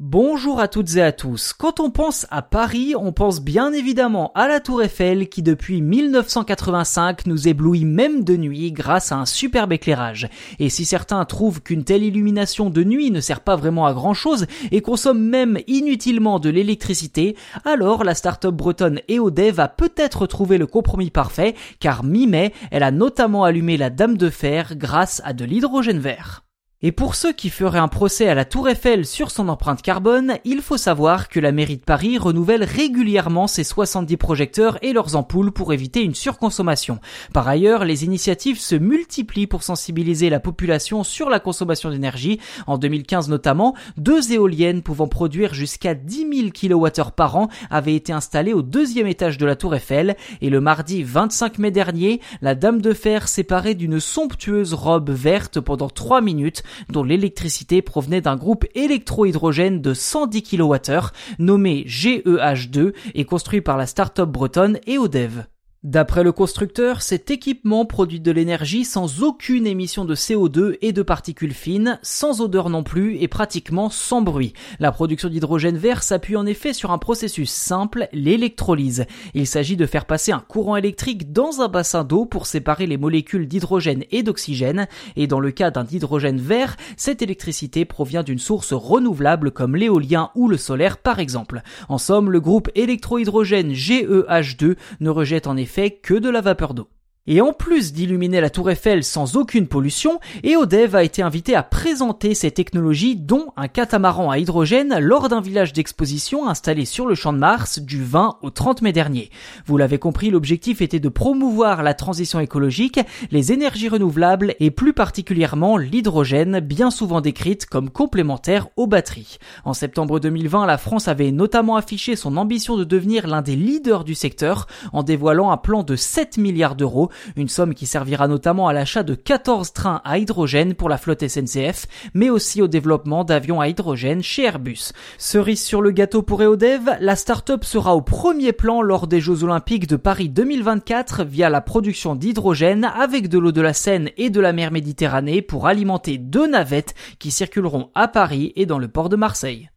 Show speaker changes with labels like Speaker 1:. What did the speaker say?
Speaker 1: Bonjour à toutes et à tous. Quand on pense à Paris, on pense bien évidemment à la Tour Eiffel qui depuis 1985 nous éblouit même de nuit grâce à un superbe éclairage. Et si certains trouvent qu'une telle illumination de nuit ne sert pas vraiment à grand chose et consomme même inutilement de l'électricité, alors la start-up bretonne EODev a peut-être trouvé le compromis parfait car mi-mai, elle a notamment allumé la Dame de Fer grâce à de l'hydrogène vert. Et pour ceux qui feraient un procès à la Tour Eiffel sur son empreinte carbone, il faut savoir que la mairie de Paris renouvelle régulièrement ses 70 projecteurs et leurs ampoules pour éviter une surconsommation. Par ailleurs, les initiatives se multiplient pour sensibiliser la population sur la consommation d'énergie. En 2015 notamment, deux éoliennes pouvant produire jusqu'à 10 000 kWh par an avaient été installées au deuxième étage de la Tour Eiffel et le mardi 25 mai dernier, la Dame de Fer séparée d'une somptueuse robe verte pendant 3 minutes dont l'électricité provenait d'un groupe électro-hydrogène de 110 kWh nommé GEH2 et construit par la start-up bretonne EODEV. D'après le constructeur, cet équipement produit de l'énergie sans aucune émission de CO2 et de particules fines, sans odeur non plus et pratiquement sans bruit. La production d'hydrogène vert s'appuie en effet sur un processus simple, l'électrolyse. Il s'agit de faire passer un courant électrique dans un bassin d'eau pour séparer les molécules d'hydrogène et d'oxygène, et dans le cas d'un hydrogène vert, cette électricité provient d'une source renouvelable comme l'éolien ou le solaire par exemple. En somme, le groupe électrohydrogène GEH2 ne rejette en effet que de la vapeur d'eau. Et en plus d'illuminer la tour Eiffel sans aucune pollution, EODev a été invité à présenter ses technologies dont un catamaran à hydrogène lors d'un village d'exposition installé sur le champ de Mars du 20 au 30 mai dernier. Vous l'avez compris, l'objectif était de promouvoir la transition écologique, les énergies renouvelables et plus particulièrement l'hydrogène, bien souvent décrite comme complémentaire aux batteries. En septembre 2020, la France avait notamment affiché son ambition de devenir l'un des leaders du secteur en dévoilant un plan de 7 milliards d'euros une somme qui servira notamment à l'achat de 14 trains à hydrogène pour la flotte SNCF, mais aussi au développement d'avions à hydrogène chez Airbus. Cerise sur le gâteau pour EODev, la start-up sera au premier plan lors des Jeux Olympiques de Paris 2024 via la production d'hydrogène avec de l'eau de la Seine et de la mer Méditerranée pour alimenter deux navettes qui circuleront à Paris et dans le port de Marseille.